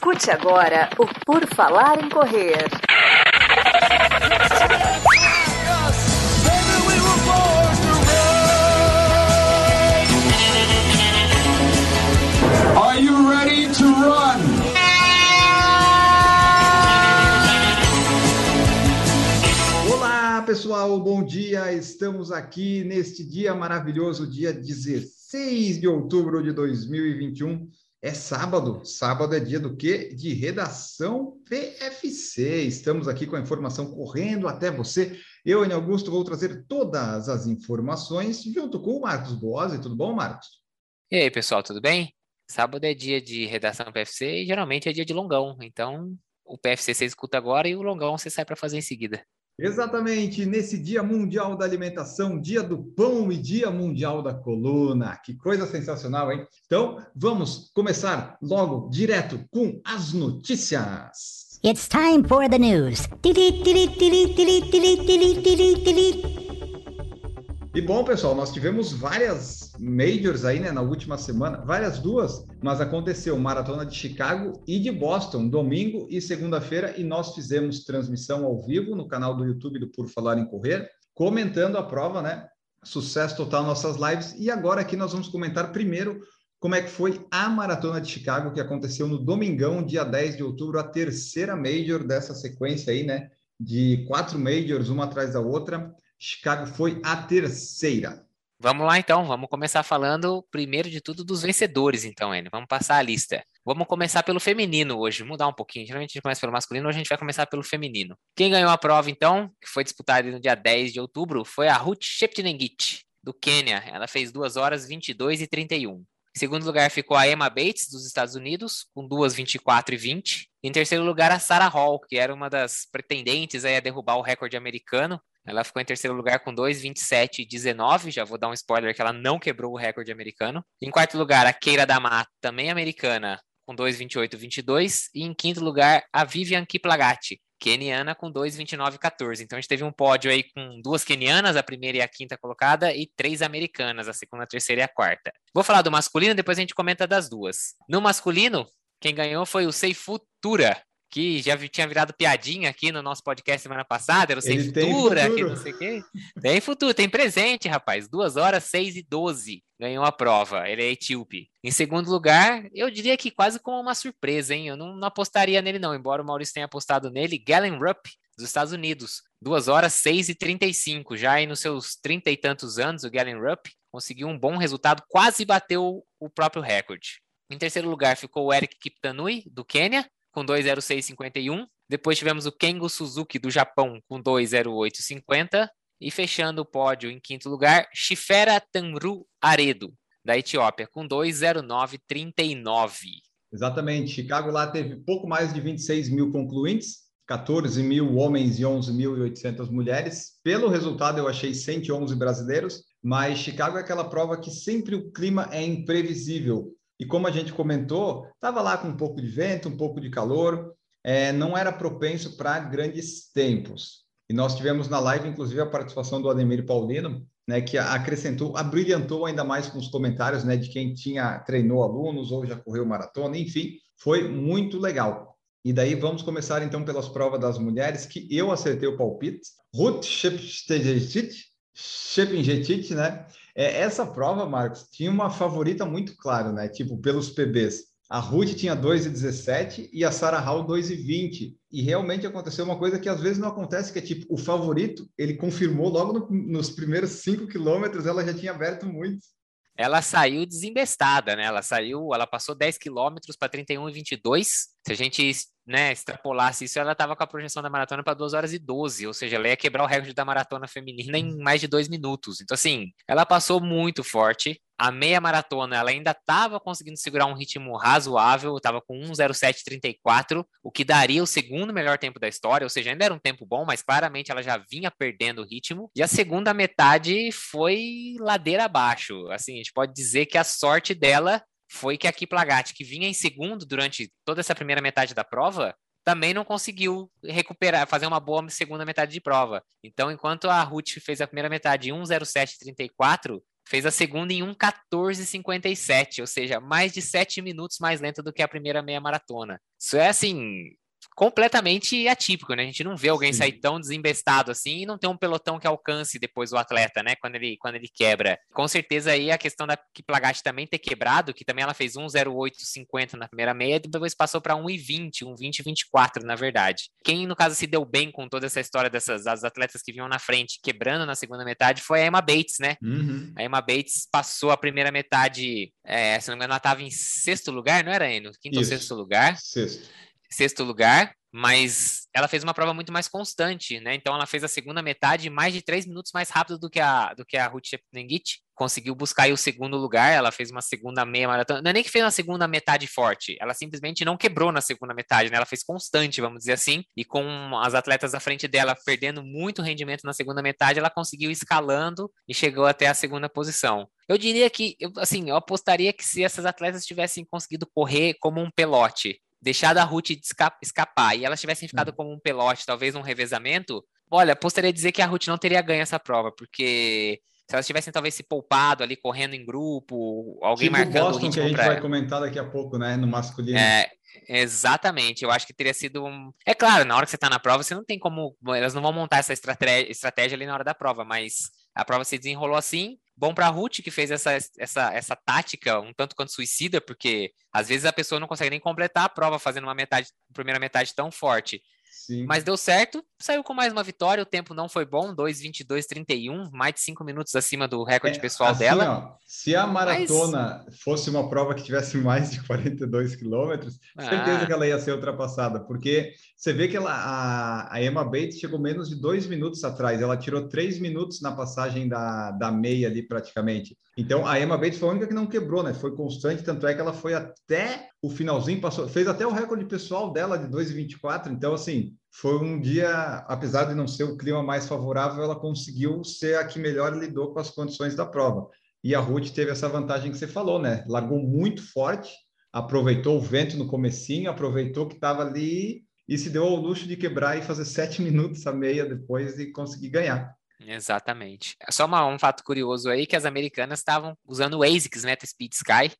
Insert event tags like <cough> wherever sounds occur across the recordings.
Escute agora o Por Falar em Correr. Are you ready to run? Olá, pessoal, bom dia. Estamos aqui neste dia maravilhoso, dia 16 de outubro de 2021. É sábado. Sábado é dia do quê? De redação PFC. Estamos aqui com a informação correndo até você. Eu, Enio Augusto, vou trazer todas as informações junto com o Marcos Boas. Tudo bom, Marcos? E aí, pessoal, tudo bem? Sábado é dia de redação PFC e geralmente é dia de longão. Então, o PFC você escuta agora e o longão você sai para fazer em seguida. Exatamente, nesse Dia Mundial da Alimentação, Dia do Pão e Dia Mundial da Coluna. Que coisa sensacional, hein? Então, vamos começar logo direto com as notícias. It's time for the news. E bom, pessoal, nós tivemos várias majors aí, né, na última semana, várias duas, mas aconteceu Maratona de Chicago e de Boston, domingo e segunda-feira, e nós fizemos transmissão ao vivo no canal do YouTube do Por Falar em Correr, comentando a prova, né? Sucesso total nossas lives. E agora aqui nós vamos comentar primeiro como é que foi a Maratona de Chicago, que aconteceu no domingão, dia 10 de outubro, a terceira major dessa sequência aí, né? De quatro majors, uma atrás da outra. Chicago foi a terceira. Vamos lá então, vamos começar falando primeiro de tudo dos vencedores, então, Enio. Vamos passar a lista. Vamos começar pelo feminino hoje, mudar um pouquinho. Geralmente a gente começa pelo masculino, hoje a gente vai começar pelo feminino. Quem ganhou a prova, então, que foi disputada no dia 10 de outubro, foi a Ruth Sheptinengit, do Quênia. Ela fez 2 horas 22 e 31. Em segundo lugar ficou a Emma Bates, dos Estados Unidos, com 2, 24 e 20. Em terceiro lugar, a Sarah Hall, que era uma das pretendentes a derrubar o recorde americano, ela ficou em terceiro lugar com 2,27 e 19. Já vou dar um spoiler que ela não quebrou o recorde americano. Em quarto lugar, a Keira Damat, também americana, com 2,28 e 22. E em quinto lugar, a Vivian Kiplagati, keniana, com 2,29 e 14. Então a gente teve um pódio aí com duas kenianas, a primeira e a quinta colocada, e três americanas, a segunda, a terceira e a quarta. Vou falar do masculino, depois a gente comenta das duas. No masculino, quem ganhou foi o Seifu Tura, que já tinha virado piadinha aqui no nosso podcast semana passada, era o Sem Ele Futura, que não sei o quê. Tem futuro, tem presente, rapaz. 2 horas 6 e 12 ganhou a prova. Ele é etíope. Em segundo lugar, eu diria que quase como uma surpresa, hein? Eu não, não apostaria nele, não, embora o Maurício tenha apostado nele. Galen Rupp, dos Estados Unidos. 2 horas 6 e 35. Já aí nos seus 30 e tantos anos, o Galen Rupp conseguiu um bom resultado, quase bateu o próprio recorde. Em terceiro lugar ficou o Eric Kiptanui, do Quênia, com 2,0651. Depois tivemos o Kengo Suzuki, do Japão, com 2,0850. E fechando o pódio em quinto lugar, Shifera Tanru Aredo, da Etiópia, com 2,0939. Exatamente. Chicago lá teve pouco mais de 26 mil concluintes, 14 mil homens e 11.800 mulheres. Pelo resultado, eu achei 111 brasileiros, mas Chicago é aquela prova que sempre o clima é imprevisível. E como a gente comentou, estava lá com um pouco de vento, um pouco de calor, é, não era propenso para grandes tempos. E nós tivemos na live, inclusive, a participação do Ademir Paulino, né, que acrescentou, abrilhantou ainda mais com os comentários né, de quem tinha treinou alunos ou já correu maratona, enfim, foi muito legal. E daí vamos começar então pelas provas das mulheres, que eu acertei o palpite. Ruth Shepingetit, né? É, essa prova, Marcos, tinha uma favorita muito clara, né? Tipo, pelos PBs. A Ruth tinha 2,17 e a Sarah Hall 2,20. E realmente aconteceu uma coisa que às vezes não acontece, que é tipo, o favorito, ele confirmou logo no, nos primeiros 5 quilômetros, ela já tinha aberto muito. Ela saiu desembestada, né? Ela saiu, ela passou 10 quilômetros para 31 e 22. Se a gente né, extrapolasse isso, ela estava com a projeção da maratona para 2 horas e 12, ou seja, ela ia quebrar o recorde da maratona feminina em mais de dois minutos. Então, assim, ela passou muito forte. A meia maratona, ela ainda estava conseguindo segurar um ritmo razoável, estava com 1,0734, o que daria o segundo melhor tempo da história, ou seja, ainda era um tempo bom, mas claramente ela já vinha perdendo o ritmo. E a segunda metade foi ladeira abaixo. Assim, a gente pode dizer que a sorte dela foi que a Kiplagat, que vinha em segundo durante toda essa primeira metade da prova, também não conseguiu recuperar, fazer uma boa segunda metade de prova. Então, enquanto a Ruth fez a primeira metade em 1,0734, fez a segunda em 1,14,57, ou seja, mais de 7 minutos mais lenta do que a primeira meia maratona. Isso é assim, completamente atípico, né? A gente não vê alguém Sim. sair tão desembestado assim e não ter um pelotão que alcance depois o atleta, né? Quando ele, quando ele quebra. Com certeza aí a questão da Kiplagat também ter quebrado, que também ela fez 1,0850 na primeira meia, depois passou para 1,20, 1,2024, na verdade. Quem, no caso, se deu bem com toda essa história dessas as atletas que vinham na frente, quebrando na segunda metade, foi a Emma Bates, né? Uhum. A Emma Bates passou a primeira metade, é, se não me engano, ela estava em sexto lugar, não era, Eno? Quinto Isso. ou sexto lugar? Sexto sexto lugar, mas ela fez uma prova muito mais constante, né? Então ela fez a segunda metade mais de três minutos mais rápido do que a do que a Ruth Chepnengit. Conseguiu buscar o segundo lugar, ela fez uma segunda meia maratona. Não é nem que fez uma segunda metade forte, ela simplesmente não quebrou na segunda metade, né? Ela fez constante, vamos dizer assim, e com as atletas à frente dela perdendo muito rendimento na segunda metade, ela conseguiu escalando e chegou até a segunda posição. Eu diria que, assim, eu apostaria que se essas atletas tivessem conseguido correr como um pelote, deixado a Ruth escapar e elas tivessem ficado hum. como um pelote, talvez um revezamento, olha, postaria dizer que a Ruth não teria ganho essa prova, porque se elas tivessem talvez se poupado ali, correndo em grupo, alguém tipo marcando Boston, o ritmo que a gente pra... vai comentar daqui a pouco, né, no masculino. É, exatamente, eu acho que teria sido um... É claro, na hora que você tá na prova, você não tem como... Elas não vão montar essa estratégia, estratégia ali na hora da prova, mas a prova se desenrolou assim, Bom para a Ruth, que fez essa, essa, essa tática um tanto quanto suicida, porque às vezes a pessoa não consegue nem completar a prova fazendo uma metade, primeira metade tão forte. Sim. Mas deu certo, saiu com mais uma vitória, o tempo não foi bom, 2:22:31, mais de 5 minutos acima do recorde é, pessoal assim, dela. Ó, se a maratona Mas... fosse uma prova que tivesse <laughs> mais de 42 quilômetros, ah. certeza que ela ia ser ultrapassada, porque você vê que ela, a, a Emma Bates chegou menos de dois minutos atrás, ela tirou três minutos na passagem da, da meia ali praticamente. Então a Emma Bates foi a única que não quebrou, né? Foi constante, tanto é que ela foi até o finalzinho, passou, fez até o recorde pessoal dela de 2,24. Então, assim, foi um dia, apesar de não ser o clima mais favorável, ela conseguiu ser a que melhor lidou com as condições da prova. E a Ruth teve essa vantagem que você falou, né? Largou muito forte, aproveitou o vento no comecinho, aproveitou que estava ali e se deu ao luxo de quebrar e fazer sete <laughs> minutos a meia depois e conseguir ganhar. Exatamente. Só uma, um fato curioso aí que as americanas estavam usando o ASICS Meta Speed Sky.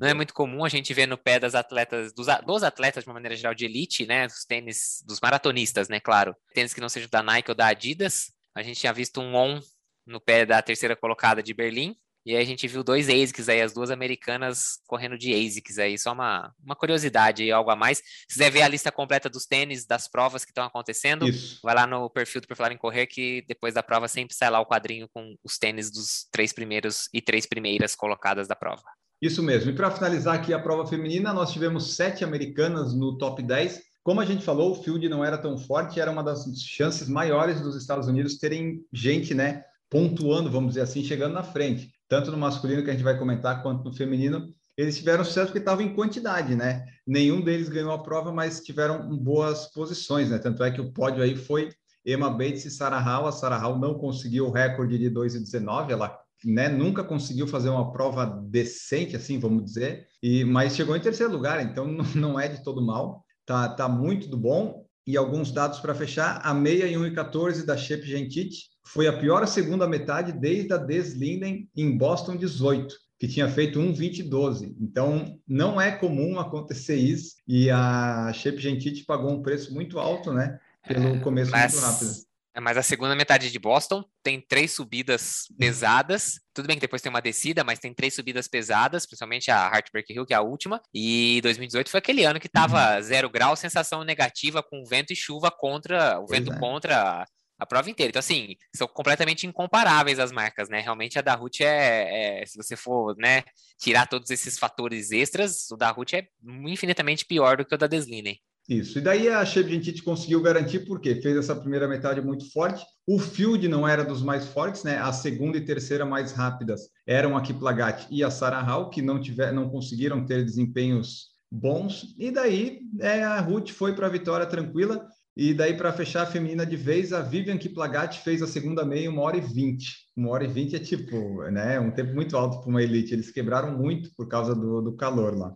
Não é muito comum a gente ver no pé das atletas, dos, dos atletas de uma maneira geral de elite, né? Dos tênis, dos maratonistas, né? Claro. Tênis que não sejam da Nike ou da Adidas. A gente tinha visto um ON no pé da terceira colocada de Berlim. E aí a gente viu dois ASICs aí, as duas americanas correndo de ASICs aí, só uma, uma curiosidade e algo a mais. Se quiser ver a lista completa dos tênis, das provas que estão acontecendo, Isso. vai lá no perfil do Por Falar em Correr, que depois da prova sempre sai lá o quadrinho com os tênis dos três primeiros e três primeiras colocadas da prova. Isso mesmo. E para finalizar aqui a prova feminina, nós tivemos sete americanas no top 10. Como a gente falou, o field não era tão forte, era uma das chances maiores dos Estados Unidos terem gente, né, pontuando, vamos dizer assim, chegando na frente tanto no masculino que a gente vai comentar quanto no feminino, eles tiveram sucesso porque estavam em quantidade, né? Nenhum deles ganhou a prova, mas tiveram boas posições, né? Tanto é que o pódio aí foi Emma Bates e Sarah Hall. A Sarah Hall não conseguiu o recorde de 2,19, ela né, nunca conseguiu fazer uma prova decente, assim, vamos dizer, e mas chegou em terceiro lugar, então <laughs> não é de todo mal, tá, tá muito do bom. E alguns dados para fechar, a meia em 1,14 da Shep Gentit foi a pior segunda metade desde a Deslinden em Boston 18, que tinha feito 1,2012. Então, não é comum acontecer isso. E a Shape Gentit pagou um preço muito alto, né? Pelo é, começo mas, muito rápido. É, mas a segunda metade de Boston tem três subidas pesadas. Tudo bem que depois tem uma descida, mas tem três subidas pesadas, principalmente a Heartbreak Hill, que é a última. E 2018 foi aquele ano que estava uhum. zero grau, sensação negativa com vento e chuva contra o pois vento é. contra a prova inteira. Então, assim, são completamente incomparáveis as marcas, né? Realmente a da Ruth é, é, se você for, né, tirar todos esses fatores extras, o da Ruth é infinitamente pior do que o da Deslinen. Isso. E daí a Chevrolet conseguiu garantir porque fez essa primeira metade muito forte. O field não era dos mais fortes, né? A segunda e terceira mais rápidas eram a Kiplagat e a Sarah Hall, que não tiver, não conseguiram ter desempenhos bons. E daí é, a Ruth foi para a vitória tranquila. E daí, para fechar a feminina de vez, a Vivian Kiplagat fez a segunda meia uma hora e vinte. Uma hora e vinte é tipo, né? Um tempo muito alto para uma elite. Eles quebraram muito por causa do, do calor lá.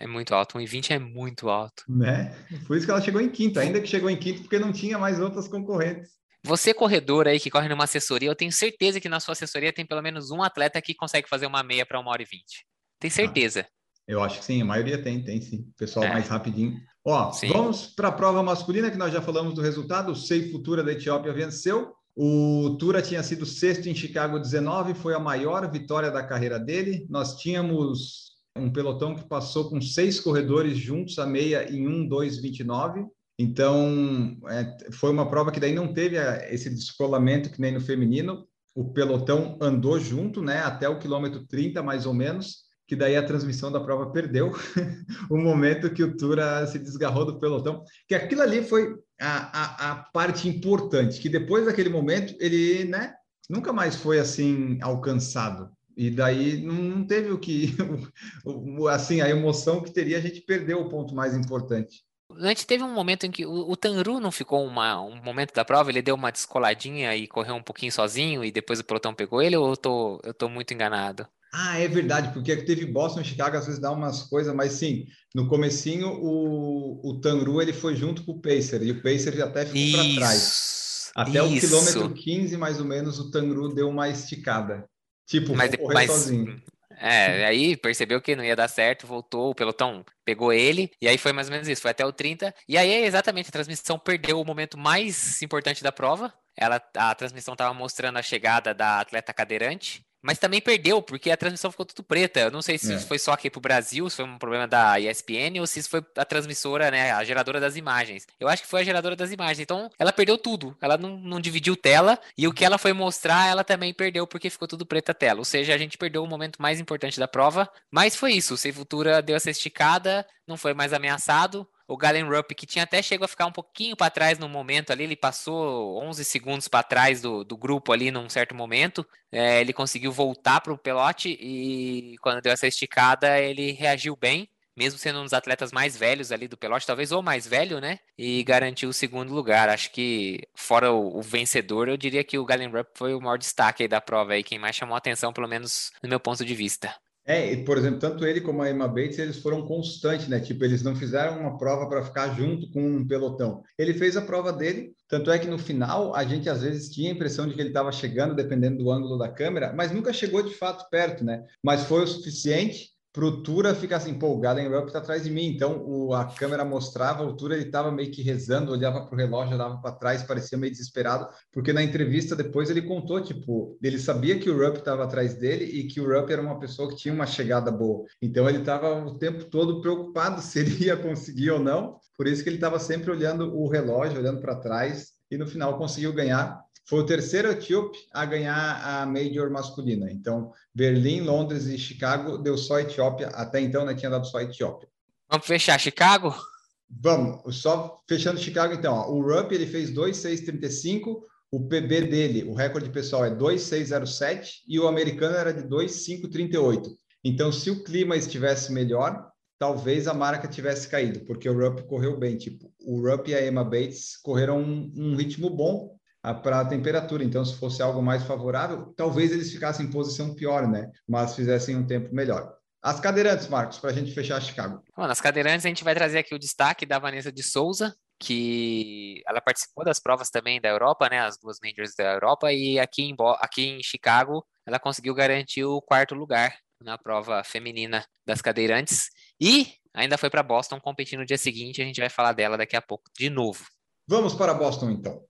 É muito alto, 1,20 é muito alto. Né? Por isso que ela chegou em quinto, ainda que chegou em quinto porque não tinha mais outras concorrentes. Você, corredor aí que corre numa assessoria, eu tenho certeza que na sua assessoria tem pelo menos um atleta que consegue fazer uma meia para uma hora e vinte. Tem certeza. Ah, eu acho que sim, a maioria tem, tem sim. Pessoal é. mais rapidinho. Ó, sim. vamos para a prova masculina, que nós já falamos do resultado. O Sei Futura da Etiópia venceu. O Tura tinha sido sexto em Chicago 19, foi a maior vitória da carreira dele. Nós tínhamos um pelotão que passou com seis corredores juntos a meia em 1,229. Então, é, foi uma prova que daí não teve a, esse descolamento que nem no feminino. O pelotão andou junto, né, até o quilômetro 30, mais ou menos, que daí a transmissão da prova perdeu <laughs> o momento que o Tura se desgarrou do pelotão. Que aquilo ali foi a, a, a parte importante, que depois daquele momento ele, né, nunca mais foi assim alcançado. E daí não teve o que, <laughs> assim, a emoção que teria, a gente perdeu o ponto mais importante. Antes teve um momento em que o, o Tanru não ficou uma, um momento da prova, ele deu uma descoladinha e correu um pouquinho sozinho e depois o pelotão pegou ele ou eu tô, eu tô muito enganado? Ah, é verdade, porque teve Boston e Chicago, às vezes dá umas coisas, mas sim, no comecinho o, o Tanru ele foi junto com o Pacer e o Pacer até ficou para trás. Até isso. o quilômetro 15, mais ou menos, o Tanru deu uma esticada. Tipo, mas, mas, sozinho. É, aí percebeu que não ia dar certo, voltou, o pelotão pegou ele, e aí foi mais ou menos isso, foi até o 30. E aí, exatamente, a transmissão perdeu o momento mais importante da prova. Ela, a transmissão estava mostrando a chegada da atleta cadeirante, mas também perdeu, porque a transmissão ficou tudo preta. Eu não sei se é. foi só aqui pro Brasil, se foi um problema da ESPN ou se isso foi a transmissora, né, a geradora das imagens. Eu acho que foi a geradora das imagens. Então, ela perdeu tudo. Ela não, não dividiu tela e o que ela foi mostrar, ela também perdeu porque ficou tudo preta a tela. Ou seja, a gente perdeu o momento mais importante da prova. Mas foi isso. O Sem Futura deu essa esticada, não foi mais ameaçado o Galen Rupp, que tinha até chegado a ficar um pouquinho para trás no momento ali, ele passou 11 segundos para trás do, do grupo ali num certo momento, é, ele conseguiu voltar para o pelote e quando deu essa esticada ele reagiu bem, mesmo sendo um dos atletas mais velhos ali do pelote, talvez o mais velho, né? E garantiu o segundo lugar. Acho que, fora o, o vencedor, eu diria que o Galen Rupp foi o maior destaque da prova aí, quem mais chamou atenção, pelo menos no meu ponto de vista. É, por exemplo, tanto ele como a Emma Bates, eles foram constantes, né? Tipo, eles não fizeram uma prova para ficar junto com um pelotão. Ele fez a prova dele, tanto é que no final a gente às vezes tinha a impressão de que ele estava chegando, dependendo do ângulo da câmera, mas nunca chegou de fato perto, né? Mas foi o suficiente pro Tura fica assim, pô, o Galen Rupp está atrás de mim. Então o, a câmera mostrava, o Tura ele estava meio que rezando, olhava para o relógio, olhava para trás, parecia meio desesperado, porque na entrevista depois ele contou, tipo, ele sabia que o Rupp estava atrás dele e que o Rupp era uma pessoa que tinha uma chegada boa. Então ele estava o tempo todo preocupado <laughs> se ele ia conseguir ou não. Por isso que ele estava sempre olhando o relógio, olhando para trás e no final conseguiu ganhar foi o terceiro etíope a ganhar a Major masculina. Então, Berlim, Londres e Chicago deu só Etiópia. Até então, né, tinha dado só Etiópia. Vamos fechar Chicago? Vamos. Só fechando Chicago, então. Ó, o Rupp, ele fez 2,635. O PB dele, o recorde pessoal é 2,607 e o americano era de 2,538. Então, se o clima estivesse melhor, talvez a marca tivesse caído, porque o Rupp correu bem. Tipo, o Rupp e a Emma Bates correram um, um ritmo bom, para a temperatura. Então, se fosse algo mais favorável, talvez eles ficassem em posição pior, né? Mas fizessem um tempo melhor. As cadeirantes, Marcos, para a gente fechar Chicago. Bom, nas cadeirantes, a gente vai trazer aqui o destaque da Vanessa de Souza, que ela participou das provas também da Europa, né? As duas majors da Europa, e aqui em, aqui em Chicago, ela conseguiu garantir o quarto lugar na prova feminina das cadeirantes. E ainda foi para Boston competir no dia seguinte. A gente vai falar dela daqui a pouco de novo. Vamos para Boston, então.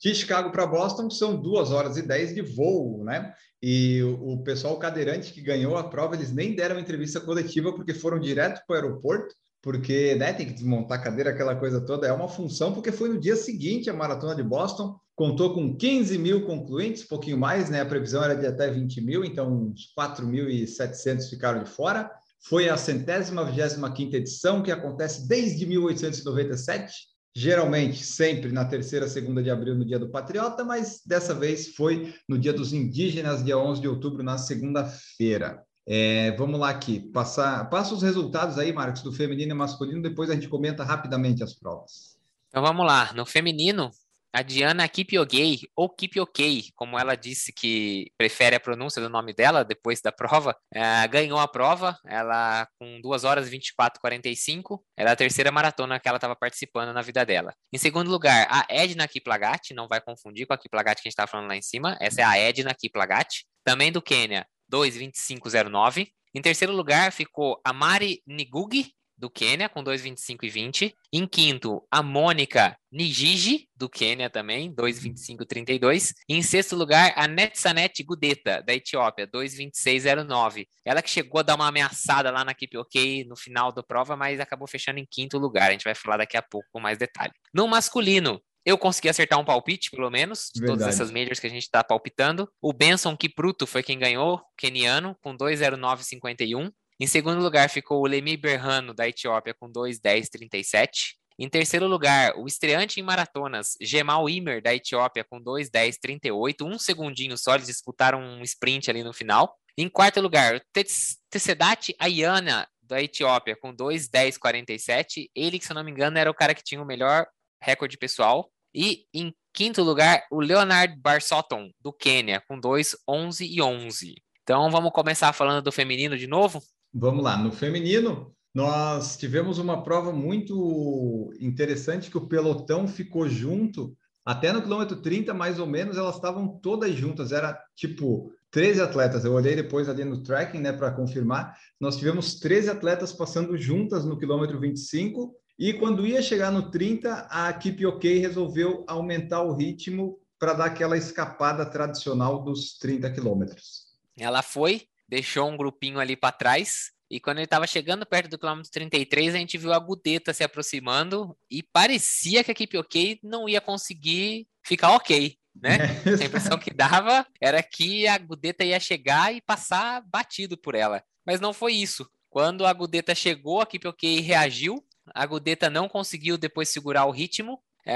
De Chicago para Boston são duas horas e dez de voo, né? E o pessoal cadeirante que ganhou a prova, eles nem deram entrevista coletiva porque foram direto para o aeroporto, porque né, tem que desmontar a cadeira, aquela coisa toda. É uma função, porque foi no dia seguinte a maratona de Boston, contou com 15 mil concluintes, pouquinho mais, né? A previsão era de até 20 mil, então uns 4.700 ficaram de fora. Foi a centésima vigésima quinta edição, que acontece desde 1897 geralmente sempre na terceira segunda de abril, no dia do Patriota, mas dessa vez foi no dia dos indígenas, dia 11 de outubro, na segunda-feira. É, vamos lá aqui, passar, passa os resultados aí, Marcos, do feminino e masculino, depois a gente comenta rapidamente as provas. Então vamos lá, no feminino, a Diana Kipyogei, ou Kipyokei, como ela disse que prefere a pronúncia do nome dela depois da prova, é, ganhou a prova, ela com 2 horas 24 45, era a terceira maratona que ela estava participando na vida dela. Em segundo lugar, a Edna Kiplagat, não vai confundir com a Kiplagat que a gente estava falando lá em cima, essa é a Edna Kiplagat, também do Quênia, 2,2509. Em terceiro lugar ficou a Mari Nigugi, do Quênia, com 2,25 e 20. Em quinto, a Mônica Nijiji, do Quênia também, 2,25 e 32. E em sexto lugar, a Netsanet Gudeta, da Etiópia, 2,26,09. Ela que chegou a dar uma ameaçada lá na equipe OK no final da prova, mas acabou fechando em quinto lugar. A gente vai falar daqui a pouco com mais detalhe. No masculino, eu consegui acertar um palpite, pelo menos, de Verdade. todas essas majors que a gente está palpitando. O Benson Kipruto foi quem ganhou, keniano, com 2,0951. Em segundo lugar ficou o Lemi Berrano, da Etiópia, com 2,10,37. Em terceiro lugar, o estreante em maratonas, Gemal Imer, da Etiópia, com 2,10,38. Um segundinho só, eles disputaram um sprint ali no final. Em quarto lugar, Tessedat Ayana, da Etiópia, com 2,10,47. Ele, se eu não me engano, era o cara que tinha o melhor recorde pessoal. E em quinto lugar, o Leonard Barsotton, do Quênia, com 2,11 e 11. Então vamos começar falando do feminino de novo? Vamos lá, no feminino, nós tivemos uma prova muito interessante que o pelotão ficou junto, até no quilômetro 30, mais ou menos, elas estavam todas juntas, era tipo 13 atletas. Eu olhei depois ali no tracking, né, para confirmar. Nós tivemos 13 atletas passando juntas no quilômetro 25, e quando ia chegar no 30, a equipe OK resolveu aumentar o ritmo para dar aquela escapada tradicional dos 30 quilômetros. Ela foi, deixou um grupinho ali para trás. E quando ele estava chegando perto do quilômetro 33, a gente viu a Gudeta se aproximando e parecia que a equipe OK não ia conseguir ficar ok, né? <laughs> a impressão que dava era que a Gudeta ia chegar e passar batido por ela. Mas não foi isso. Quando a Gudeta chegou, a equipe OK reagiu. A Gudeta não conseguiu depois segurar o ritmo. É,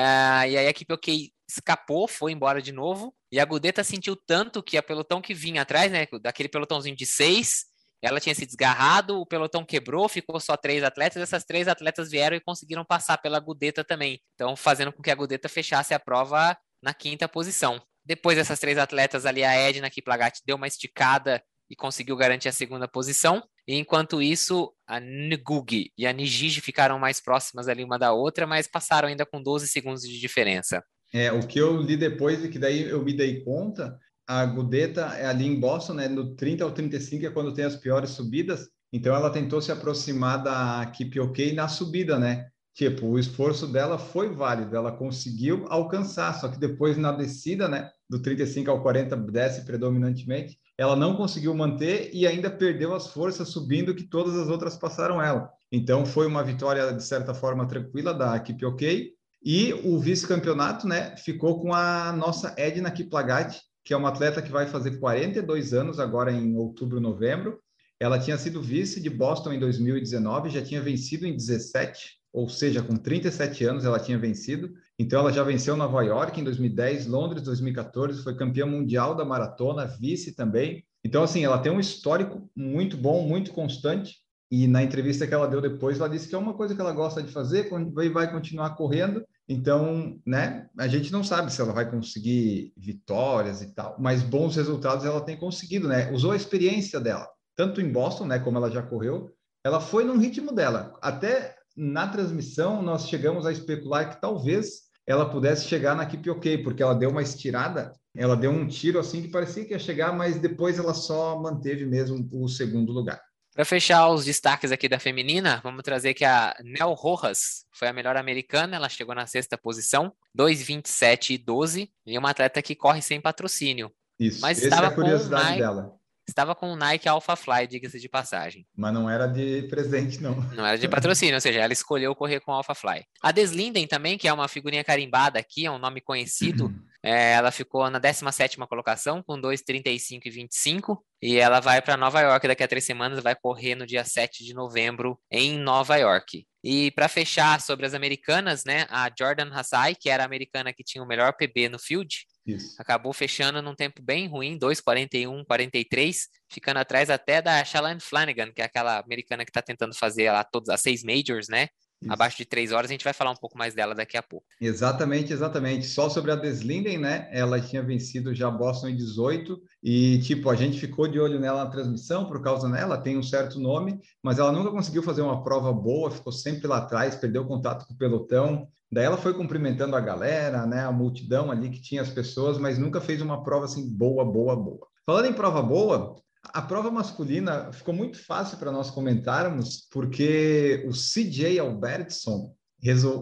e aí a equipe OK escapou, foi embora de novo. E a Gudeta sentiu tanto que a pelotão que vinha atrás, né, daquele pelotãozinho de seis, ela tinha se desgarrado, o pelotão quebrou, ficou só três atletas, essas três atletas vieram e conseguiram passar pela Gudeta também. Então, fazendo com que a Gudeta fechasse a prova na quinta posição. Depois dessas três atletas ali, a Edna Kiplagat deu uma esticada e conseguiu garantir a segunda posição. E enquanto isso, a Ngugi e a Nijiji ficaram mais próximas ali uma da outra, mas passaram ainda com 12 segundos de diferença. É, o que eu li depois, e que daí eu me dei conta, a Gudeta é ali em Boston, né, no 30 ao 35 é quando tem as piores subidas, então ela tentou se aproximar da Keep OK na subida, né? Tipo, o esforço dela foi válido, ela conseguiu alcançar, só que depois na descida, né, do 35 ao 40 desce predominantemente, ela não conseguiu manter e ainda perdeu as forças subindo que todas as outras passaram ela. Então foi uma vitória de certa forma tranquila da equipe OK e o vice-campeonato, né, ficou com a nossa Edna Kiplagat, que é uma atleta que vai fazer 42 anos agora em outubro, novembro. Ela tinha sido vice de Boston em 2019, já tinha vencido em 17, ou seja, com 37 anos ela tinha vencido. Então ela já venceu Nova York em 2010, Londres 2014, foi campeã mundial da maratona, vice também. Então assim, ela tem um histórico muito bom, muito constante e na entrevista que ela deu depois, ela disse que é uma coisa que ela gosta de fazer, vai continuar correndo. Então, né, a gente não sabe se ela vai conseguir vitórias e tal, mas bons resultados ela tem conseguido, né? Usou a experiência dela, tanto em Boston, né, como ela já correu, ela foi no ritmo dela. Até na transmissão nós chegamos a especular que talvez ela pudesse chegar na equipe OK, porque ela deu uma estirada, ela deu um tiro assim que parecia que ia chegar, mas depois ela só manteve mesmo o segundo lugar. Para fechar os destaques aqui da feminina, vamos trazer que a Nel Rojas foi a melhor americana, ela chegou na sexta posição, 2,27 e 12, e uma atleta que corre sem patrocínio. Isso, Mas essa estava é a curiosidade Nike, dela. Estava com o Nike Alpha Fly, diga-se de passagem. Mas não era de presente, não. Não era de patrocínio, ou seja, ela escolheu correr com o Alpha Fly. A Deslinden também, que é uma figurinha carimbada aqui, é um nome conhecido, É, ela ficou na 17 colocação, com 2,35 e 25. E ela vai para Nova York daqui a três semanas, vai correr no dia 7 de novembro em Nova York. E para fechar sobre as americanas, né, a Jordan Hassai, que era a americana que tinha o melhor PB no field, Isso. acabou fechando num tempo bem ruim, 2,41, 43, ficando atrás até da Shalane Flanagan, que é aquela americana que está tentando fazer lá todas as seis majors, né? abaixo de três horas, a gente vai falar um pouco mais dela daqui a pouco. Exatamente, exatamente. Só sobre a Deslinden, né? Ela tinha vencido já Boston em 18 e, tipo, a gente ficou de olho nela na transmissão por causa dela, tem um certo nome, mas ela nunca conseguiu fazer uma prova boa, ficou sempre lá atrás, perdeu contato com o pelotão. Daí ela foi cumprimentando a galera, né? A multidão ali que tinha as pessoas, mas nunca fez uma prova assim boa, boa, boa. Falando em prova boa, a prova masculina ficou muito fácil para nós comentarmos, porque o CJ Albertson,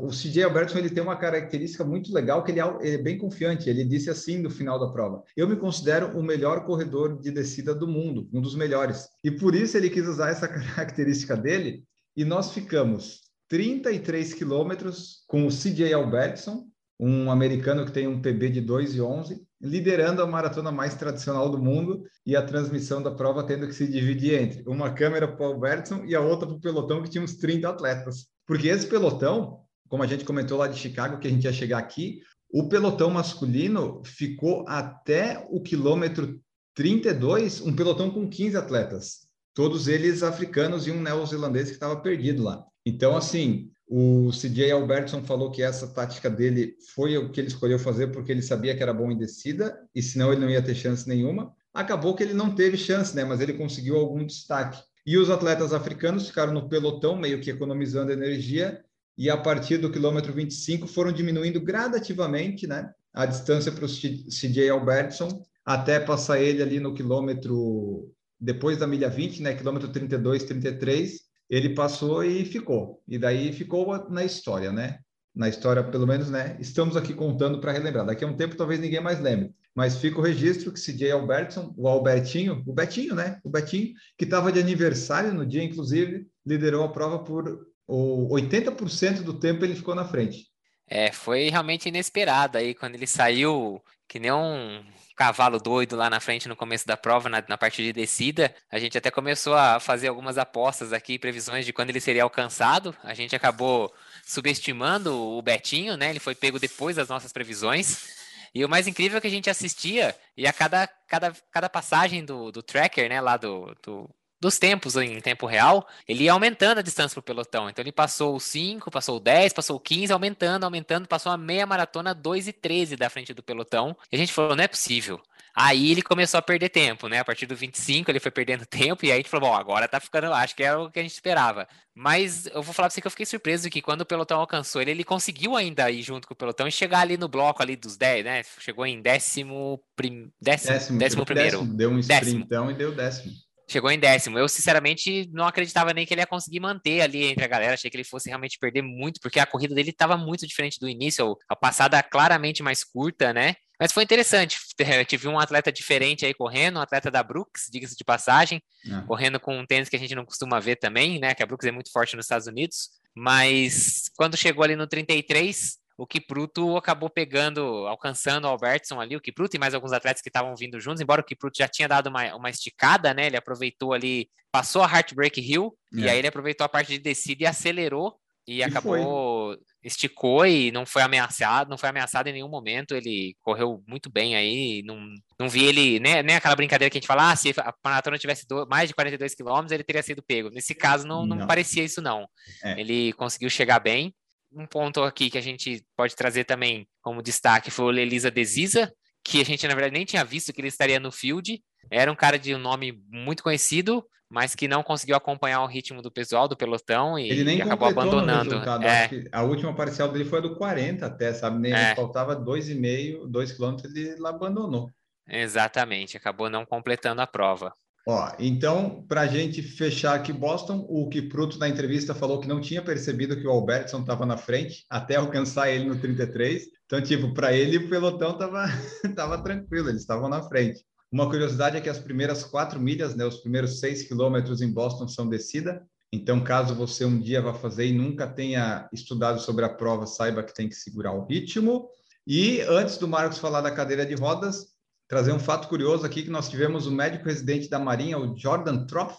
o CJ Albertson ele tem uma característica muito legal que é, ele é bem confiante. Ele disse assim no final da prova: "Eu me considero o melhor corredor de descida do mundo, um dos melhores". E por isso ele quis usar essa <laughs> característica dele. E nós ficamos 33 quilômetros com o CJ Albertson, um americano que tem um PB de 2,11 liderando a maratona mais tradicional do mundo e a transmissão da prova tendo que se dividir entre uma câmera para o Albertson e a outra para o pelotão que tinha uns 30 atletas. Porque esse pelotão, como a gente comentou lá de Chicago, que a gente ia chegar aqui, o pelotão masculino ficou até o quilômetro 32, um pelotão com 15 atletas, todos eles africanos e um neozelandês que estava perdido lá. Então, assim, o CJ Albertson falou que essa tática dele foi o que ele escolheu fazer porque ele sabia que era bom em descida e senão ele não ia ter chance nenhuma. Acabou que ele não teve chance, né? Mas ele conseguiu algum destaque. E os atletas africanos ficaram no pelotão, meio que economizando energia, e a partir do quilômetro 25 foram diminuindo gradativamente, né? A distância para o CJ Albertson, até passar ele ali no quilômetro, depois da milha 20, né? Quilômetro 32, 33 ele passou e ficou. E daí ficou na história, né? Na história, pelo menos, né? Estamos aqui contando para relembrar. Daqui a um tempo talvez ninguém mais lembre. Mas fica o registro que CJ Albertson, o Albertinho, o Betinho, né? O Betinho, que estava de aniversário no dia, inclusive, liderou a prova por o 80% do tempo ele ficou na frente. É, foi realmente inesperado aí quando ele saiu que nem um cavalo doido lá na frente no começo da prova, na, na parte de descida. A gente até começou a fazer algumas apostas aqui, previsões de quando ele seria alcançado. A gente acabou subestimando o Betinho, né? Ele foi pego depois das nossas previsões. E o mais incrível é que a gente assistia e a cada, cada, cada passagem do, do tracker, né, lá do, do, dos tempos em tempo real, ele ia aumentando a distância para o pelotão. Então ele passou o 5, passou o 10, passou o 15, aumentando, aumentando, passou a meia maratona 2 e 13 da frente do pelotão. E a gente falou, não é possível. Aí ele começou a perder tempo, né? A partir do 25 ele foi perdendo <laughs> tempo e aí a gente falou, bom, agora tá ficando, acho que era o que a gente esperava. Mas eu vou falar pra você que eu fiquei surpreso que quando o pelotão alcançou ele, ele conseguiu ainda ir junto com o pelotão e chegar ali no bloco ali dos 10, né? Chegou em décimo, prim... décimo, décimo, décimo primeiro. Décimo, deu um sprintão e deu décimo. Chegou em décimo. Eu, sinceramente, não acreditava nem que ele ia conseguir manter ali entre a galera. Achei que ele fosse realmente perder muito, porque a corrida dele estava muito diferente do início. A passada claramente mais curta, né? Mas foi interessante. <laughs> Eu tive um atleta diferente aí correndo, um atleta da Brooks, diga-se de passagem, é. correndo com um tênis que a gente não costuma ver também, né? Que a Brooks é muito forte nos Estados Unidos. Mas quando chegou ali no 33, o Kipruto acabou pegando, alcançando o Albertson ali, o Kipruto e mais alguns atletas que estavam vindo juntos, embora o Kipruto já tinha dado uma, uma esticada, né? Ele aproveitou ali, passou a Heartbreak Hill, é. e aí ele aproveitou a parte de descida e acelerou, e, e acabou, foi. esticou e não foi ameaçado, não foi ameaçado em nenhum momento, ele correu muito bem aí, não, não vi ele, né, nem aquela brincadeira que a gente fala, ah, se a maratona tivesse do, mais de 42 quilômetros, ele teria sido pego. Nesse caso, não, não, não. parecia isso, não. É. Ele conseguiu chegar bem, um ponto aqui que a gente pode trazer também como destaque foi o Elisa Desisa, que a gente na verdade nem tinha visto que ele estaria no field. Era um cara de um nome muito conhecido, mas que não conseguiu acompanhar o ritmo do pessoal, do pelotão, e, ele nem e acabou abandonando. É. A última parcial dele foi a do 40 até, sabe? Nem é. faltava 2,5, 2 quilômetros, ele abandonou. Exatamente, acabou não completando a prova. Ó, então, para a gente fechar aqui Boston, o Kipruto na entrevista falou que não tinha percebido que o Albertson estava na frente até alcançar ele no 33. Então, tipo, para ele o pelotão estava <laughs> tava tranquilo, eles estavam na frente. Uma curiosidade é que as primeiras quatro milhas, né, os primeiros seis quilômetros em Boston são descida. Então, caso você um dia vá fazer e nunca tenha estudado sobre a prova, saiba que tem que segurar o ritmo. E antes do Marcos falar da cadeira de rodas, trazer um fato curioso aqui que nós tivemos o médico residente da Marinha, o Jordan Troff,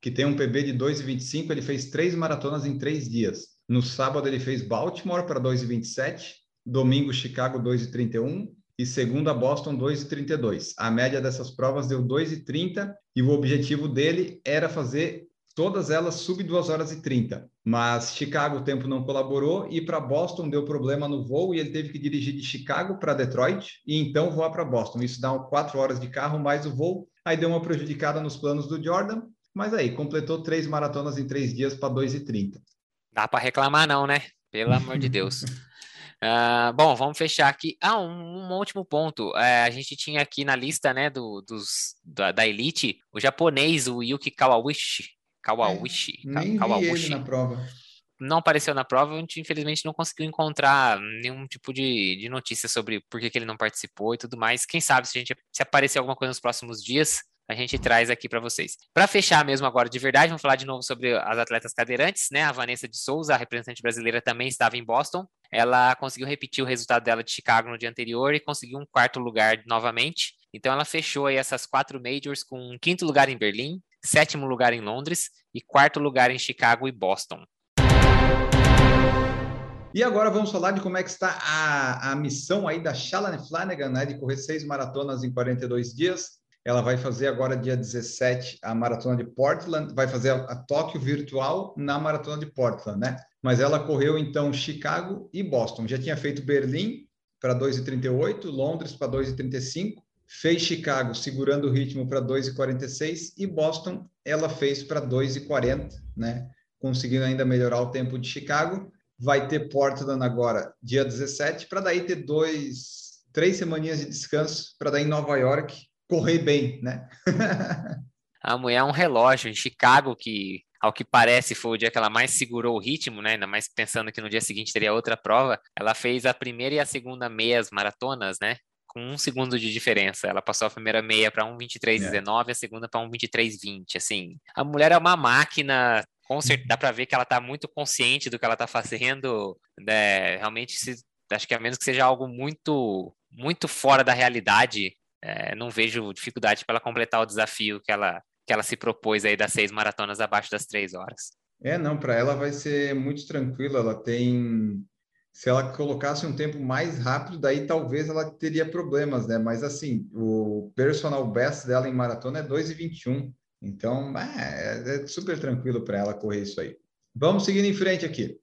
que tem um PB de 2,25, ele fez três maratonas em três dias. No sábado ele fez Baltimore para 2,27, domingo Chicago 2,31 e segunda Boston 2,32. A média dessas provas deu 2,30 e o objetivo dele era fazer todas elas sub 2 horas e 30. Mas Chicago o tempo não colaborou e para Boston deu problema no voo e ele teve que dirigir de Chicago para Detroit e então voar para Boston. Isso dá 4 horas de carro mais o voo. Aí deu uma prejudicada nos planos do Jordan, mas aí completou três maratonas em três dias para 2 e 30. Dá para reclamar não, né? Pelo amor de Deus. Uh, <laughs> bom, vamos fechar aqui. Ah, um, um último ponto. É, a gente tinha aqui na lista, né, do, dos, da, da elite, o japonês, o Yuki Kawawishi. Kawawishi. É, nem Kawawishi. na prova. Não apareceu na prova, a gente infelizmente não conseguiu encontrar nenhum tipo de, de notícia sobre por que, que ele não participou e tudo mais. Quem sabe se a gente se aparecer alguma coisa nos próximos dias, a gente traz aqui para vocês. Para fechar mesmo agora de verdade, vamos falar de novo sobre as atletas cadeirantes, né? A Vanessa de Souza, a representante brasileira, também estava em Boston. Ela conseguiu repetir o resultado dela de Chicago no dia anterior e conseguiu um quarto lugar novamente. Então ela fechou aí essas quatro majors com um quinto lugar em Berlim, sétimo lugar em Londres e quarto lugar em Chicago e Boston. E agora vamos falar de como é que está a, a missão aí da Shalane Flanagan, né, de correr seis maratonas em 42 dias. Ela vai fazer agora, dia 17, a maratona de Portland, vai fazer a, a Tóquio virtual na maratona de Portland, né? Mas ela correu então Chicago e Boston. Já tinha feito Berlim para 2,38, Londres para 2,35, fez Chicago segurando o ritmo para 2,46 e Boston ela fez para 2,40, né? Conseguindo ainda melhorar o tempo de Chicago. Vai ter Portland agora, dia 17, para daí ter dois, três semaninhas de descanso, para daí em Nova York correr bem, né? <laughs> a mulher é um relógio em Chicago que ao que parece foi o dia que ela mais segurou o ritmo, né? Ainda mais pensando que no dia seguinte teria outra prova. Ela fez a primeira e a segunda meias maratonas, né? Com um segundo de diferença. Ela passou a primeira meia para 1,23,19, é. a segunda para 1,23,20. Assim, a mulher é uma máquina. Com certeza, dá para ver que ela está muito consciente do que ela está fazendo. Né? Realmente, se, acho que a menos que seja algo muito, muito fora da realidade, é, não vejo dificuldade para ela completar o desafio que ela, que ela se propôs aí das seis maratonas abaixo das três horas. É, não, para ela vai ser muito tranquilo. Ela tem. Se ela colocasse um tempo mais rápido, daí talvez ela teria problemas, né? Mas assim, o personal best dela em maratona é 2,21. Então, é, é super tranquilo para ela correr isso aí. Vamos seguindo em frente aqui.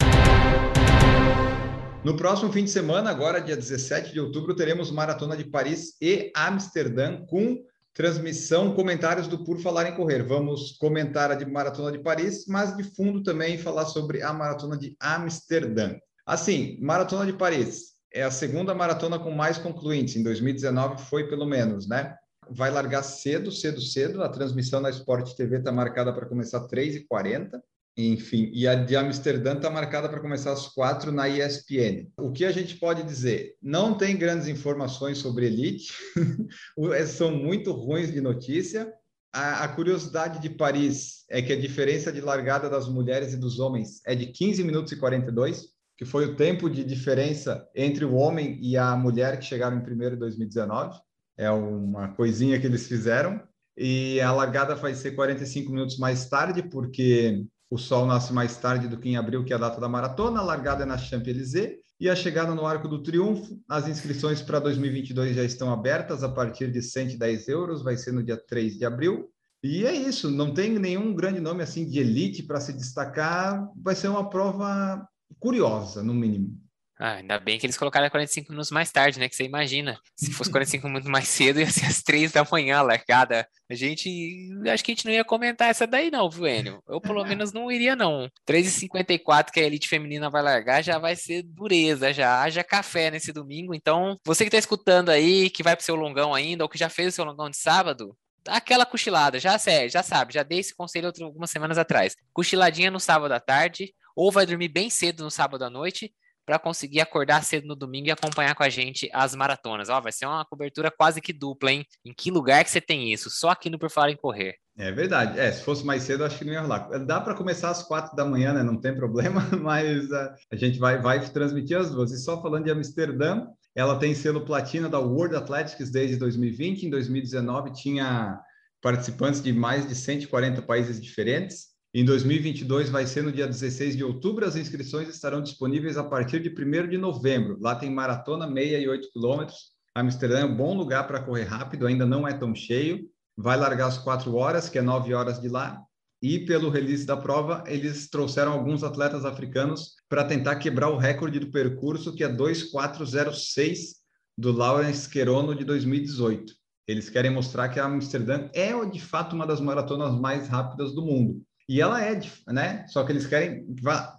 No próximo fim de semana, agora dia 17 de outubro, teremos Maratona de Paris e Amsterdã com transmissão, comentários do Por Falar em Correr. Vamos comentar a de Maratona de Paris, mas de fundo também falar sobre a Maratona de Amsterdã. Assim, Maratona de Paris é a segunda maratona com mais concluintes. Em 2019 foi pelo menos, né? Vai largar cedo, cedo, cedo. A transmissão na Sport TV está marcada para começar 3h40. Enfim, e a de Amsterdã está marcada para começar às quatro na ESPN. O que a gente pode dizer? Não tem grandes informações sobre Elite, <laughs> é, são muito ruins de notícia. A, a, curiosidade de Paris é que a diferença de largada das mulheres e dos homens é de 15 minutos e 42, que foi o tempo de diferença entre o homem e a mulher que chegaram em primeiro em 2019. É uma coisinha que eles fizeram. E a largada vai ser 45 minutos mais tarde, porque o sol nasce mais tarde do que em abril, que é a data da maratona. A largada é na Champs-Élysées e a chegada no Arco do Triunfo. As inscrições para 2022 já estão abertas a partir de 110 euros. Vai ser no dia 3 de abril. E é isso, não tem nenhum grande nome assim de elite para se destacar. Vai ser uma prova curiosa, no mínimo. Ah, ainda bem que eles colocaram 45 minutos mais tarde, né? Que você imagina. Se fosse 45 minutos mais cedo, ia ser às 3 da manhã a largada. A gente. Acho que a gente não ia comentar essa daí, não, viu, Enio? Eu, pelo <laughs> menos, não iria, não. 3h54 que a elite feminina vai largar já vai ser dureza, já. Haja café nesse domingo. Então, você que tá escutando aí, que vai pro seu longão ainda, ou que já fez o seu longão de sábado, aquela cochilada, já, já sabe, já dei esse conselho algumas semanas atrás. Cochiladinha no sábado à tarde, ou vai dormir bem cedo no sábado à noite para conseguir acordar cedo no domingo e acompanhar com a gente as maratonas. Ó, vai ser uma cobertura quase que dupla, hein? Em que lugar que você tem isso? Só aqui no Por Falar em Correr. É verdade. É, se fosse mais cedo, acho que não ia rolar. Dá para começar às quatro da manhã, né? Não tem problema, <laughs> mas uh, a gente vai, vai transmitir as duas. E só falando de Amsterdã, ela tem selo platina da World Athletics desde 2020. Em 2019 tinha participantes de mais de 140 países diferentes. Em 2022 vai ser no dia 16 de outubro. As inscrições estarão disponíveis a partir de 1 de novembro. Lá tem maratona, meia e 8 quilômetros. Amsterdã é um bom lugar para correr rápido, ainda não é tão cheio. Vai largar às 4 horas, que é 9 horas de lá. e pelo release da prova, eles trouxeram alguns atletas africanos para tentar quebrar o recorde do percurso, que é 2406 do Lawrence Querono de 2018. Eles querem mostrar que a Amsterdã é de fato uma das maratonas mais rápidas do mundo. E ela é, né? Só que eles querem,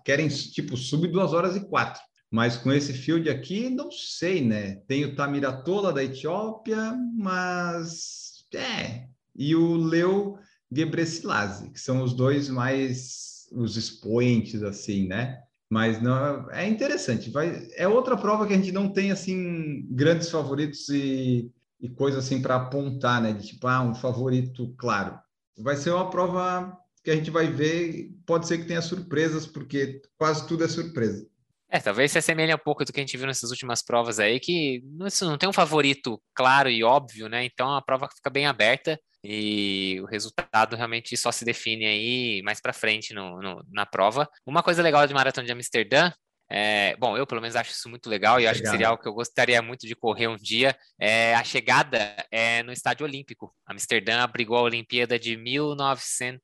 querem tipo, subir duas horas e quatro. Mas com esse field aqui, não sei, né? Tem o Tamiratola da Etiópia, mas é. E o Leo Gebrselassie, que são os dois mais os expoentes assim, né? Mas não é interessante. Vai, é outra prova que a gente não tem assim grandes favoritos e, e coisa assim para apontar, né? De tipo, ah, um favorito claro. Vai ser uma prova que a gente vai ver, pode ser que tenha surpresas, porque quase tudo é surpresa. É, talvez se assemelhe um pouco do que a gente viu nessas últimas provas aí, que isso não tem um favorito claro e óbvio, né? Então a prova fica bem aberta e o resultado realmente só se define aí mais para frente no, no, na prova. Uma coisa legal de Maratona de Amsterdã é, bom, eu pelo menos acho isso muito legal e acho que seria algo que eu gostaria muito de correr um dia. É, a chegada é no Estádio Olímpico. Amsterdã abrigou a Olimpíada de 1900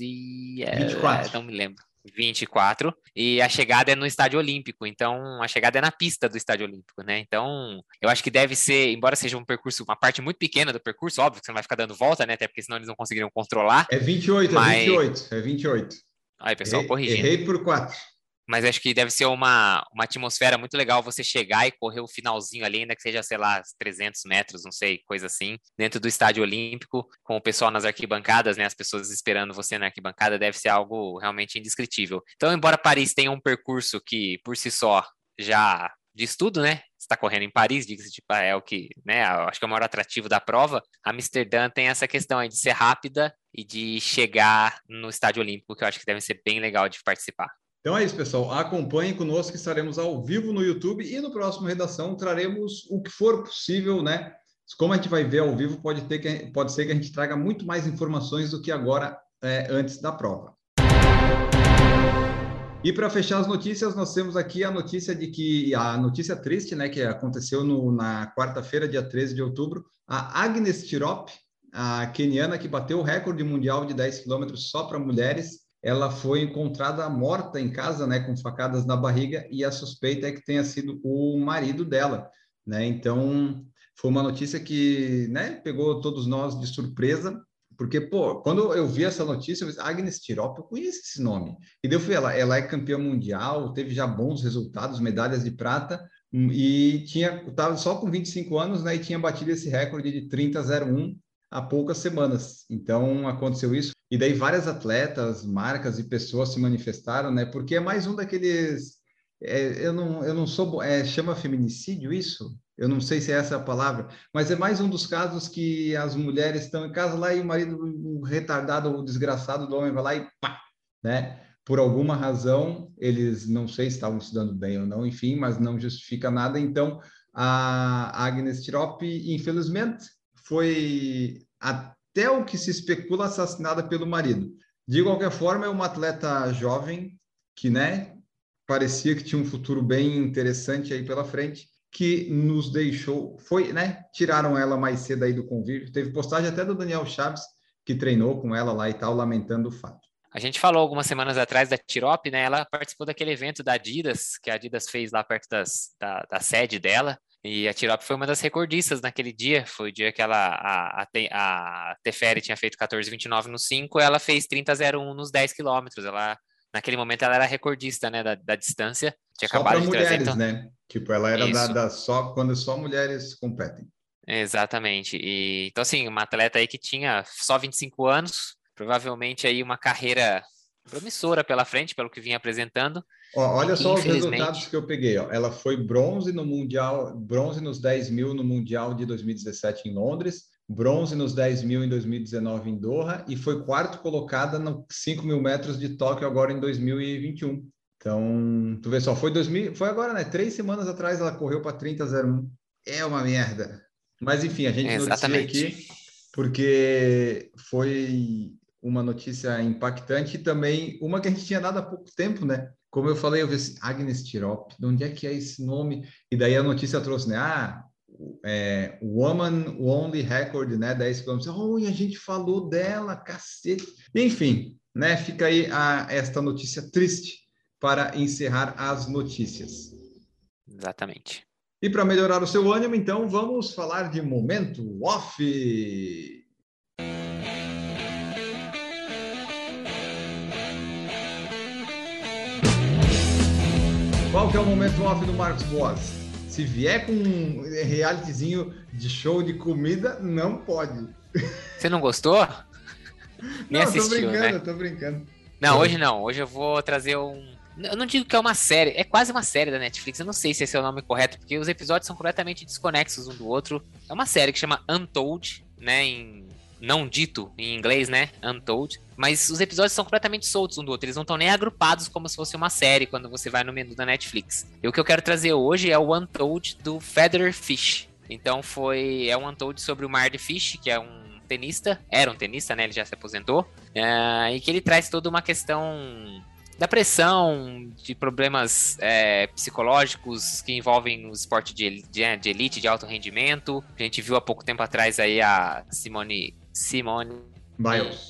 e... 24. É, não me lembro. 24, e a chegada é no Estádio Olímpico, então a chegada é na pista do Estádio Olímpico, né? Então, eu acho que deve ser, embora seja um percurso, uma parte muito pequena do percurso, óbvio que você não vai ficar dando volta, né? Até porque senão eles não conseguiriam controlar. É 28, mas... é 28, é 28. Aí, pessoal, errei, corrigindo. Errei por 4 mas acho que deve ser uma, uma atmosfera muito legal você chegar e correr o finalzinho ali, ainda que seja, sei lá, 300 metros, não sei, coisa assim, dentro do estádio olímpico, com o pessoal nas arquibancadas, né, as pessoas esperando você na arquibancada, deve ser algo realmente indescritível. Então, embora Paris tenha um percurso que, por si só, já diz tudo, né, está correndo em Paris, diga-se de é o que, né, acho que é o maior atrativo da prova. Amsterdã tem essa questão aí de ser rápida e de chegar no estádio olímpico, que eu acho que deve ser bem legal de participar. Então é isso, pessoal. Acompanhem conosco, estaremos ao vivo no YouTube e no próximo Redação traremos o que for possível, né? Como a gente vai ver ao vivo, pode, ter que, pode ser que a gente traga muito mais informações do que agora, é, antes da prova. E para fechar as notícias, nós temos aqui a notícia de que a notícia triste, né, que aconteceu no, na quarta-feira, dia 13 de outubro, a Agnes Tirop, a keniana que bateu o recorde mundial de 10 quilômetros só para mulheres, ela foi encontrada morta em casa, né, com facadas na barriga, e a suspeita é que tenha sido o marido dela, né? Então, foi uma notícia que, né, pegou todos nós de surpresa, porque, pô, quando eu vi essa notícia, eu disse, Agnes Tirop, eu conheço esse nome. E daí eu fui, ela, ela é campeã mundial, teve já bons resultados, medalhas de prata, e tinha, estava só com 25 anos, né, e tinha batido esse recorde de 30,01 há poucas semanas. Então aconteceu isso. E daí várias atletas, marcas e pessoas se manifestaram, né? Porque é mais um daqueles. É, eu, não, eu não sou. É, chama feminicídio isso? Eu não sei se é essa a palavra, mas é mais um dos casos que as mulheres estão em casa lá e o marido, o retardado, o desgraçado do homem vai lá e pá, né? Por alguma razão, eles não sei se estavam se dando bem ou não, enfim, mas não justifica nada. Então, a Agnes Tirop, infelizmente, foi até o que se especula assassinada pelo marido. De qualquer forma, é uma atleta jovem que, né, parecia que tinha um futuro bem interessante aí pela frente, que nos deixou, foi, né, tiraram ela mais cedo aí do convívio. Teve postagem até do Daniel Chaves, que treinou com ela lá e tal, lamentando o fato. A gente falou algumas semanas atrás da Tirop, né? Ela participou daquele evento da Adidas, que a Adidas fez lá perto das, da, da sede dela. E a Tirop foi uma das recordistas naquele dia. Foi o dia que ela, a, a, a Teferi tinha feito 14,29 no 5, ela fez 30,01 nos 10 quilômetros. Ela, naquele momento, ela era recordista, né, da, da distância. Tinha só acabado de mulheres, trazer, então... né? Tipo, ela era da, da, só quando só mulheres competem. Exatamente. E, então, assim, uma atleta aí que tinha só 25 anos, provavelmente aí uma carreira promissora pela frente, pelo que vinha apresentando. Ó, olha só os resultados que eu peguei. Ó. Ela foi bronze no Mundial, bronze nos 10 mil no Mundial de 2017 em Londres, bronze nos 10 mil em 2019 em Doha e foi quarto colocada no 5 mil metros de Tóquio agora em 2021. Então, tu vê só, foi 2000, foi agora, né? Três semanas atrás ela correu para 30,01. É uma merda. Mas enfim, a gente noticia aqui porque foi uma notícia impactante e também uma que a gente tinha dado há pouco tempo, né? Como eu falei, eu vi assim, Agnes Tirop, de onde é que é esse nome? E daí a notícia trouxe, né? Ah, é, Woman Only Record, né? 10 km. Oh, e a gente falou dela, cacete. Enfim, né? Fica aí a, esta notícia triste para encerrar as notícias. Exatamente. E para melhorar o seu ânimo, então, vamos falar de momento off. Qual que é o momento off do Marcos Boas? Se vier com um realityzinho de show de comida, não pode. Você não gostou? <laughs> Nem não, assistiu, tô brincando, né? tô brincando. Não, hoje não. Hoje eu vou trazer um. Eu não digo que é uma série, é quase uma série da Netflix. Eu não sei se esse é o nome correto, porque os episódios são completamente desconexos um do outro. É uma série que chama Untold, né? Em não dito em inglês, né? Untold. Mas os episódios são completamente soltos um do outro. Eles não estão nem agrupados como se fosse uma série quando você vai no menu da Netflix. E o que eu quero trazer hoje é o Untold do Feather Fish. Então foi. É um Untold sobre o Marty Fish, que é um tenista. Era um tenista, né? Ele já se aposentou. É, e que ele traz toda uma questão da pressão, de problemas é, psicológicos que envolvem o esporte de, de, de, elite, de alto rendimento. A gente viu há pouco tempo atrás aí a Simone Simone Biles.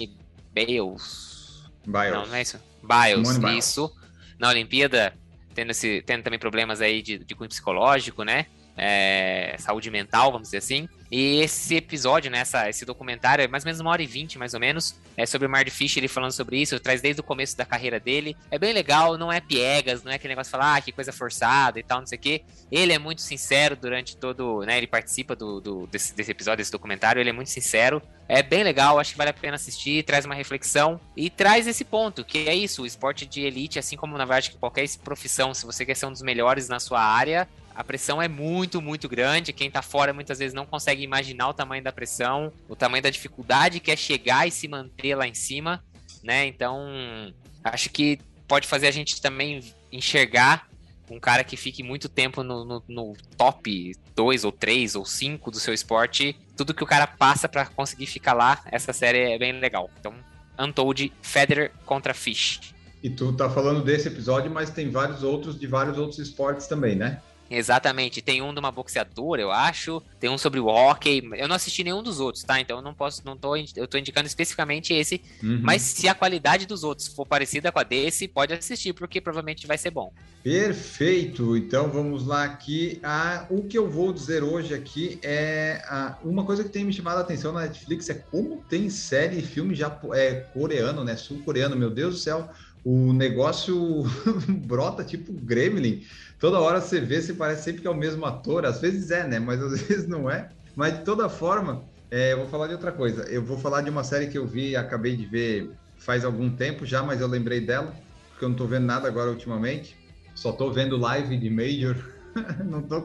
Bales. Biles. Não, não é isso? Biles, Biles. isso. Na Olimpíada, tendo, esse, tendo também problemas aí de, de cunho psicológico, né? É, saúde mental, vamos dizer assim. E esse episódio, né, essa, esse documentário, é mais ou menos uma hora e vinte, mais ou menos, é sobre o Marty Fish, ele falando sobre isso, traz desde o começo da carreira dele. É bem legal, não é piegas, não é aquele negócio de falar, ah, que coisa forçada e tal, não sei o quê. Ele é muito sincero durante todo, né, ele participa do, do desse, desse, episódio, desse documentário, ele é muito sincero. É bem legal, acho que vale a pena assistir, traz uma reflexão e traz esse ponto, que é isso, o esporte de elite, assim como na verdade qualquer profissão, se você quer ser um dos melhores na sua área, a pressão é muito, muito grande. Quem tá fora muitas vezes não consegue imaginar o tamanho da pressão, o tamanho da dificuldade que é chegar e se manter lá em cima, né? Então, acho que pode fazer a gente também enxergar um cara que fique muito tempo no, no, no top 2 ou 3 ou 5 do seu esporte, tudo que o cara passa para conseguir ficar lá, essa série é bem legal. Então, Untold Federer contra Fish. E tu tá falando desse episódio, mas tem vários outros de vários outros esportes também, né? Exatamente. Tem um de uma boxeadora, eu acho. Tem um sobre o hockey. Eu não assisti nenhum dos outros, tá? Então eu não posso, não tô, eu tô indicando especificamente esse. Uhum. Mas se a qualidade dos outros for parecida com a desse, pode assistir, porque provavelmente vai ser bom. Perfeito. Então vamos lá aqui. Ah, o que eu vou dizer hoje aqui é ah, uma coisa que tem me chamado a atenção na Netflix é como tem série e filme já é, coreano, né? Sul-coreano, meu Deus do céu. O negócio <laughs> brota tipo Gremlin toda hora você vê, se parece sempre que é o mesmo ator. Às vezes é, né? Mas às <laughs> vezes não é. Mas de toda forma, é, eu vou falar de outra coisa. Eu vou falar de uma série que eu vi, acabei de ver faz algum tempo já, mas eu lembrei dela, porque eu não tô vendo nada agora ultimamente. Só tô vendo live de Major. <laughs> não tô,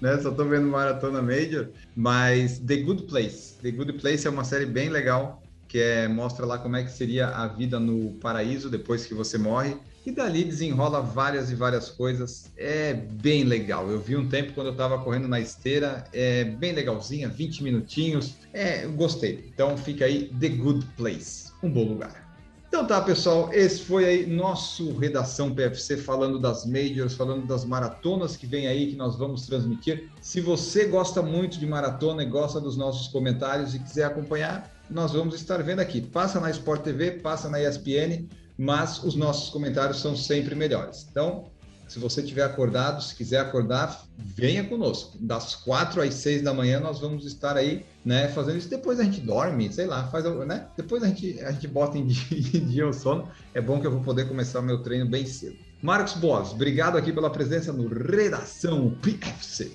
né? Só tô vendo Maratona Major. Mas The Good Place. The Good Place é uma série bem legal que é, mostra lá como é que seria a vida no paraíso depois que você morre. E dali desenrola várias e várias coisas. É bem legal. Eu vi um tempo quando eu estava correndo na esteira, é bem legalzinha, 20 minutinhos. É, gostei. Então fica aí The Good Place, um bom lugar. Então tá, pessoal, esse foi aí nosso Redação PFC falando das majors, falando das maratonas que vem aí que nós vamos transmitir. Se você gosta muito de maratona e gosta dos nossos comentários e quiser acompanhar, nós vamos estar vendo aqui. Passa na Sport TV, passa na ESPN, mas os nossos comentários são sempre melhores. Então, se você tiver acordado, se quiser acordar, venha conosco. Das quatro às seis da manhã nós vamos estar aí, né, fazendo isso. Depois a gente dorme, sei lá, faz, né? Depois a gente, a gente bota em <laughs> dia, o sono. É bom que eu vou poder começar meu treino bem cedo. Marcos Boas, obrigado aqui pela presença no Redação PFC.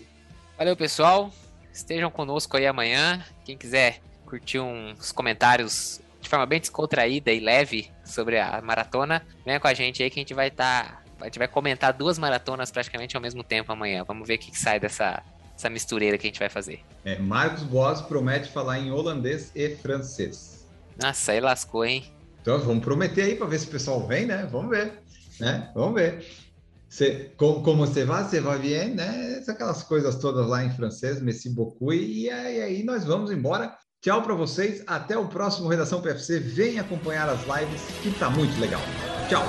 Valeu, pessoal. Estejam conosco aí amanhã. Quem quiser curtir uns comentários de forma bem descontraída e leve sobre a maratona, venha com a gente aí que a gente vai estar. Tá, a gente vai comentar duas maratonas praticamente ao mesmo tempo amanhã. Vamos ver o que, que sai dessa, essa mistureira que a gente vai fazer. É, Marcos Boas promete falar em holandês e francês. Nossa, aí lascou, hein? Então vamos prometer aí para ver se o pessoal vem, né? Vamos ver, né? Vamos ver. Cê, como, como você vai, você vai bien, né? Aquelas coisas todas lá em francês, merci beaucoup. E aí, aí nós vamos embora. Tchau para vocês, até o próximo Redação PFC. Vem acompanhar as lives que tá muito legal. Tchau.